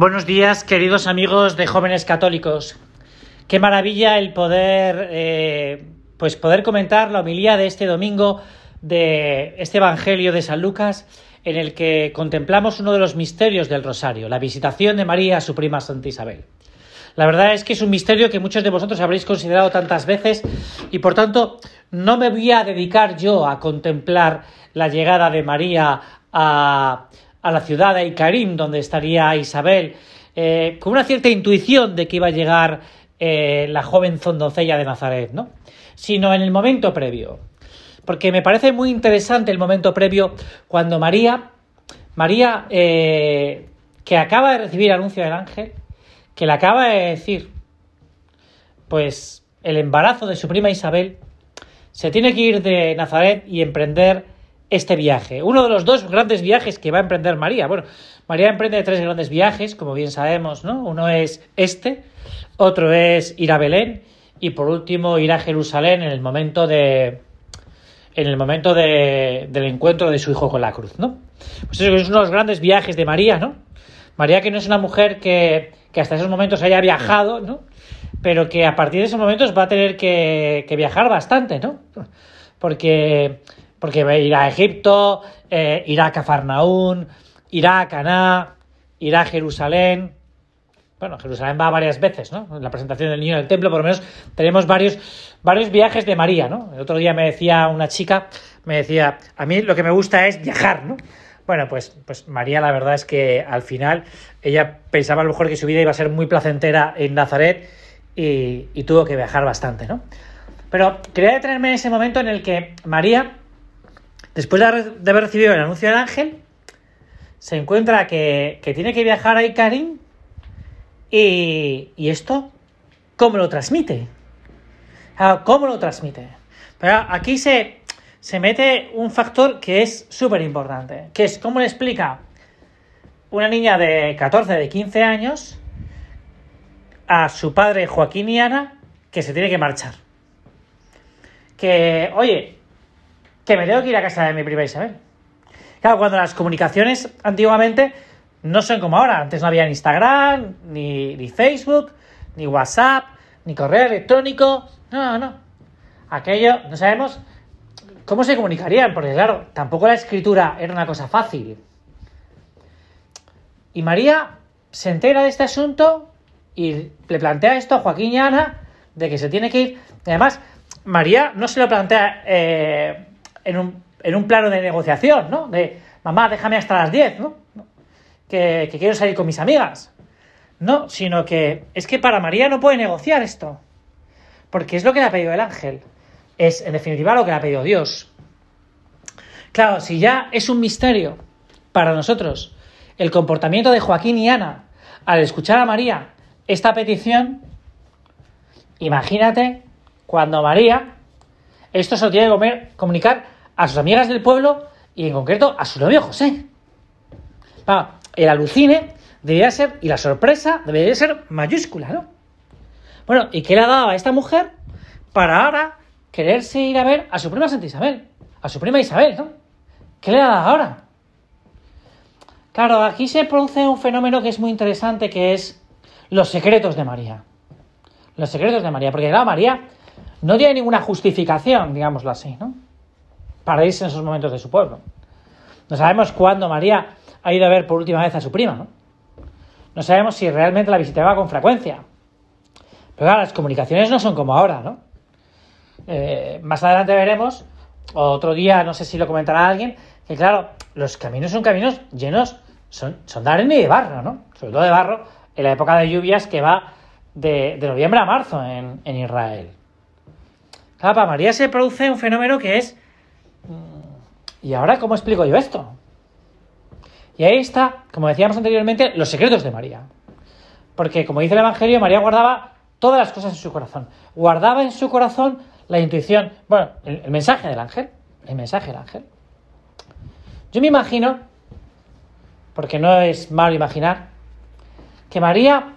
Buenos días, queridos amigos de jóvenes católicos. Qué maravilla el poder, eh, pues poder comentar la homilía de este domingo de este Evangelio de San Lucas, en el que contemplamos uno de los misterios del Rosario, la visitación de María a su prima Santa Isabel. La verdad es que es un misterio que muchos de vosotros habréis considerado tantas veces y por tanto no me voy a dedicar yo a contemplar la llegada de María a, a la ciudad de Icarim, donde estaría Isabel, eh, con una cierta intuición de que iba a llegar eh, la joven zondoncella de Nazaret, ¿no? Sino en el momento previo. Porque me parece muy interesante el momento previo cuando María, María, eh, que acaba de recibir anuncio del ángel, que le acaba de decir, pues, el embarazo de su prima Isabel, se tiene que ir de Nazaret y emprender este viaje. Uno de los dos grandes viajes que va a emprender María. Bueno, María emprende tres grandes viajes, como bien sabemos, ¿no? Uno es este, otro es ir a Belén y por último ir a Jerusalén en el momento de en el momento de, del encuentro de su hijo con la cruz, ¿no? Pues eso es uno de los grandes viajes de María, ¿no? María que no es una mujer que, que hasta esos momentos haya viajado, ¿no? Pero que a partir de esos momentos va a tener que, que viajar bastante, ¿no? Porque porque irá a Egipto, eh, irá a Cafarnaún, irá a Caná, irá a Jerusalén. Bueno, Jerusalén va varias veces, ¿no? En la presentación del niño del templo, por lo menos tenemos varios, varios viajes de María, ¿no? El otro día me decía una chica, me decía, a mí lo que me gusta es viajar, ¿no? Bueno, pues, pues María la verdad es que al final ella pensaba a lo mejor que su vida iba a ser muy placentera en Nazaret y tuvo que viajar bastante, ¿no? Pero quería detenerme en ese momento en el que María Después de haber recibido el anuncio del ángel, se encuentra que, tiene que viajar a Icarín y, y esto, ¿cómo lo transmite? ¿Cómo lo transmite? Pero aquí se, se mete un factor que es súper importante, que es cómo le explica una niña de 14, de 15 años a su padre Joaquín y Ana que se tiene que marchar. Que, oye, que me tengo que ir a casa de mi prima Isabel. Claro, cuando las comunicaciones antiguamente no son como ahora. Antes no había ni Instagram, ni, Facebook, ni WhatsApp, ni correo electrónico. No, no. Aquello, no sabemos cómo se comunicarían, porque claro, tampoco la escritura era una cosa fácil. Y María se entera de este asunto y le plantea esto a Joaquín y Ana de que se tiene que ir. además, María no se lo plantea eh, en un, en un plano de negociación, ¿no? De, mamá, déjame hasta las 10, ¿no? Que, quiero salir con mis amigas. No, sino que es que para María no puede negociar esto. Porque es lo que le ha pedido el ángel. Es, en definitiva, lo que le ha pedido Dios. Claro, si ya es un misterio para nosotros el comportamiento de Joaquín y Ana al escuchar a María esta petición, imagínate cuando María esto se lo tiene que comunicar a sus amigas del pueblo y en concreto a su novio José. el alucine debería ser, y la sorpresa debería ser mayúscula, ¿no? Bueno, ¿y qué le ha dado a esta mujer para ahora quererse ir a ver a su prima Santa Isabel? A su prima Isabel, ¿no? ¿Qué le ha dado ahora? Claro, aquí se produce un fenómeno que es muy interesante, que es los secretos de María. Los secretos de María, porque claro, María no tiene ninguna justificación, digámoslo así, ¿no? Para irse en esos momentos de su pueblo. No sabemos cuándo María ha ido a ver por última vez a su prima, ¿no? No sabemos si realmente la visitaba con frecuencia. Pero claro, las comunicaciones no son como ahora, ¿no? Eh, más adelante veremos, otro día, no sé si lo comentará alguien, que claro, los caminos son caminos llenos, son, son de arena y de barro, ¿no? Sobre todo de barro en la época de lluvias que va de, noviembre a marzo en, en Israel. Claro, para María se produce un fenómeno que es ¿Y ahora cómo explico yo esto? Y ahí está, como decíamos anteriormente, los secretos de María. Porque, como dice el Evangelio, María guardaba todas las cosas en su corazón. Guardaba en su corazón la intuición, bueno, el, mensaje del ángel. El mensaje del ángel. Yo me imagino, porque no es malo imaginar, que María,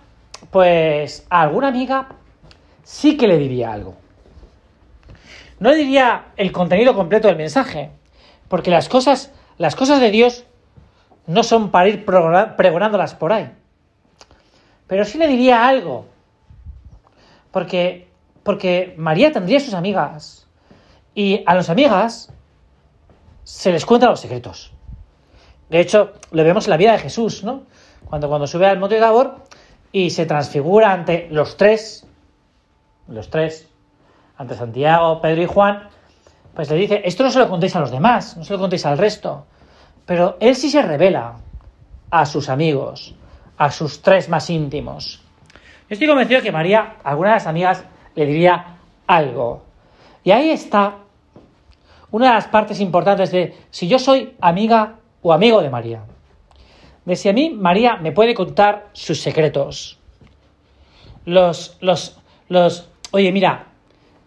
pues a alguna amiga sí que le diría algo. No diría el contenido completo del mensaje, porque las cosas, las cosas de Dios no son para ir pregonándolas por ahí. pero sí le diría algo. Porque, porque María tendría sus amigas. Y a las amigas se les cuentan los secretos. De hecho, lo vemos en la vida de Jesús, ¿no? Cuando, cuando sube al monte de Tabor y se transfigura ante los tres, los tres, ante Santiago, Pedro y Juan, pues le dice, esto no se lo contéis a los demás, no se lo contéis al resto. Pero él sí se revela a sus amigos, a sus tres más íntimos. Yo estoy convencido que María, alguna de las amigas, le diría algo. Y ahí está una de las partes importantes de si yo soy amiga o amigo de María. De si a mí María me puede contar sus secretos. Los, los, los, oye, mira,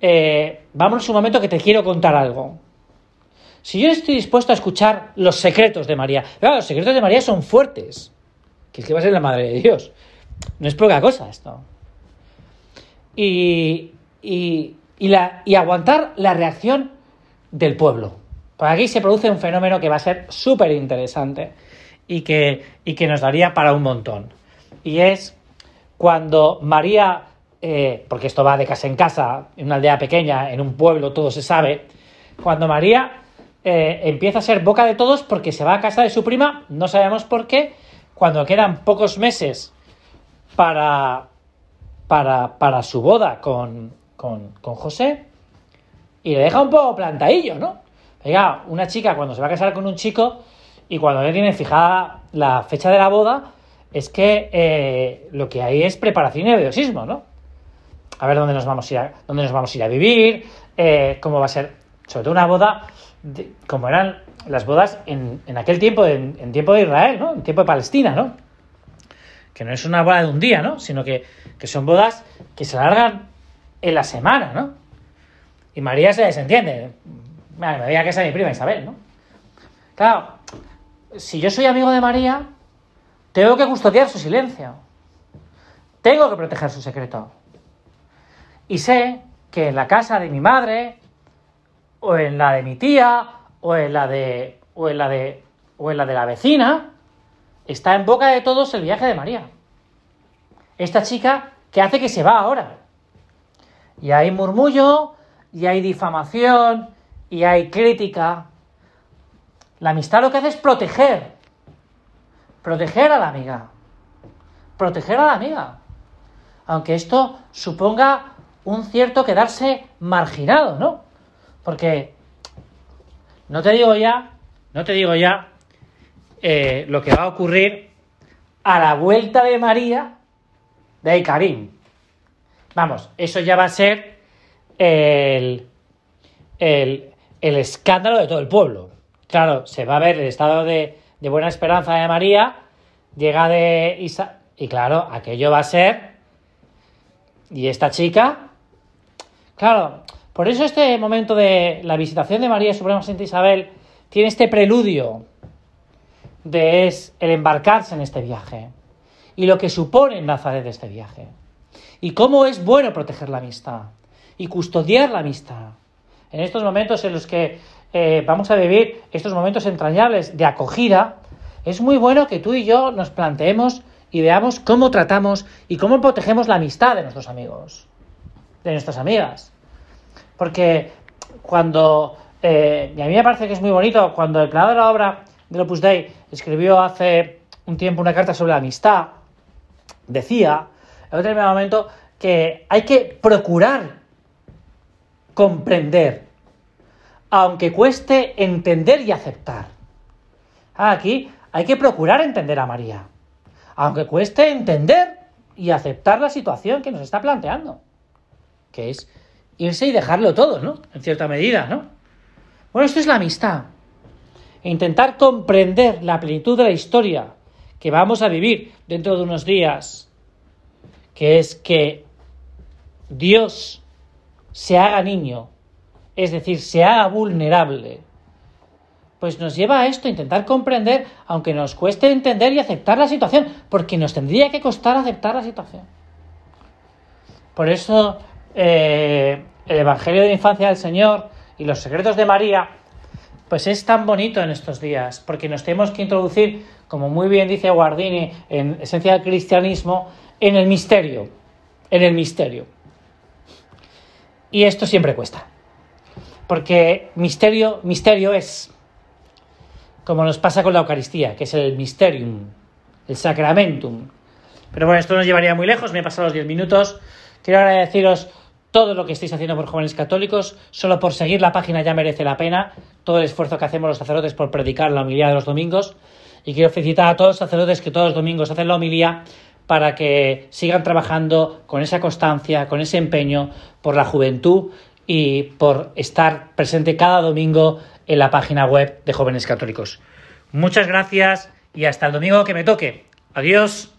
eh, vamos un momento que te quiero contar algo. Si yo estoy dispuesto a escuchar los secretos de María, claro, los secretos de María son fuertes, que es que va a ser la madre de Dios. No es poca cosa esto. Y, y, la, y aguantar la reacción del pueblo. Por aquí se produce un fenómeno que va a ser súper interesante y que, y que nos daría para un montón. Y es cuando María, eh, porque esto va de casa en casa, en una aldea pequeña, en un pueblo, todo se sabe, cuando María eh, empieza a ser boca de todos porque se va a casa de su prima, no sabemos por qué, cuando quedan pocos meses para, para, para su boda con, con, con José, y le deja un poco plantadillo, ¿no? Oiga, una chica cuando se va a casar con un chico y cuando le tiene fijada la fecha de la boda, es que eh, lo que hay es preparación y nerviosismo, ¿no? A ver dónde nos vamos a ir a, dónde nos vamos a, ir a vivir, eh, cómo va a ser, sobre todo una boda, como eran las bodas en, en aquel tiempo, en, tiempo de Israel, ¿no? En tiempo de Palestina, ¿no? Que no es una boda de un día, ¿no? Sino que, que son bodas que se alargan en la semana, ¿no? Y María se desentiende. Me voy a casa mi prima Isabel, ¿no? Claro, si yo soy amigo de María, tengo que custodiar su silencio. Tengo que proteger su secreto. Y sé que en la casa de mi madre, o en la de mi tía, o en la de. o en la de. o en la de la vecina, está en boca de todos el viaje de María. Esta chica que hace que se va ahora. Y hay murmullo, y hay difamación, y hay crítica. La amistad lo que hace es proteger. Proteger a la amiga. Proteger a la amiga. Aunque esto suponga un cierto quedarse marginado, ¿no? Porque no te digo ya, no te digo ya eh, lo que va a ocurrir a la vuelta de María de Karim. Vamos, eso ya va a ser el, el, el escándalo de todo el pueblo. Claro, se va a ver el estado de, de buena esperanza de María, llega de Isa, y claro, aquello va a ser. Y esta chica, claro, por eso este momento de la visitación de María Suprema Santa Isabel tiene este preludio de es el embarcarse en este viaje y lo que supone en Nazaret este viaje y cómo es bueno proteger la amistad y custodiar la amistad en estos momentos en los que eh, vamos a vivir estos momentos entrañables de acogida, es muy bueno que tú y yo nos planteemos y veamos cómo tratamos y cómo protegemos la amistad de nuestros amigos, de nuestras amigas. Porque cuando, eh, y a mí me parece que es muy bonito, cuando el creador de la obra del Opus Dei escribió hace un tiempo una carta sobre la amistad, decía, en un determinado momento, que hay que procurar comprender, aunque cueste entender y aceptar. Ah, aquí hay que procurar entender a María, aunque cueste entender y aceptar la situación que nos está planteando, que es irse y dejarlo todo, ¿no? En cierta medida, ¿no? Bueno, esto es la amistad. E intentar comprender la plenitud de la historia que vamos a vivir dentro de unos días, que es que Dios se haga niño, es decir, se haga vulnerable, pues nos lleva a esto, intentar comprender, aunque nos cueste entender y aceptar la situación, porque nos tendría que costar aceptar la situación. Por eso eh, el Evangelio de la Infancia del Señor y los secretos de María, pues es tan bonito en estos días, porque nos tenemos que introducir como muy bien dice Guardini en Esencia del Cristianismo, en el misterio, en el misterio. Y esto siempre cuesta, porque misterio, misterio es, como nos pasa con la Eucaristía, que es el mysterium, el sacramentum. Pero bueno, esto nos llevaría muy lejos, me he pasado los 10 minutos. Quiero agradeceros todo lo que estáis haciendo por jóvenes católicos, solo por seguir la página ya merece la pena, todo el esfuerzo que hacemos los sacerdotes por predicar la homilía de los domingos. Y quiero felicitar a todos los sacerdotes que todos los domingos hacen la homilía para que sigan trabajando con esa constancia, con ese empeño por la juventud y por estar presente cada domingo en la página web de jóvenes católicos. Muchas gracias y hasta el domingo que me toque. Adiós.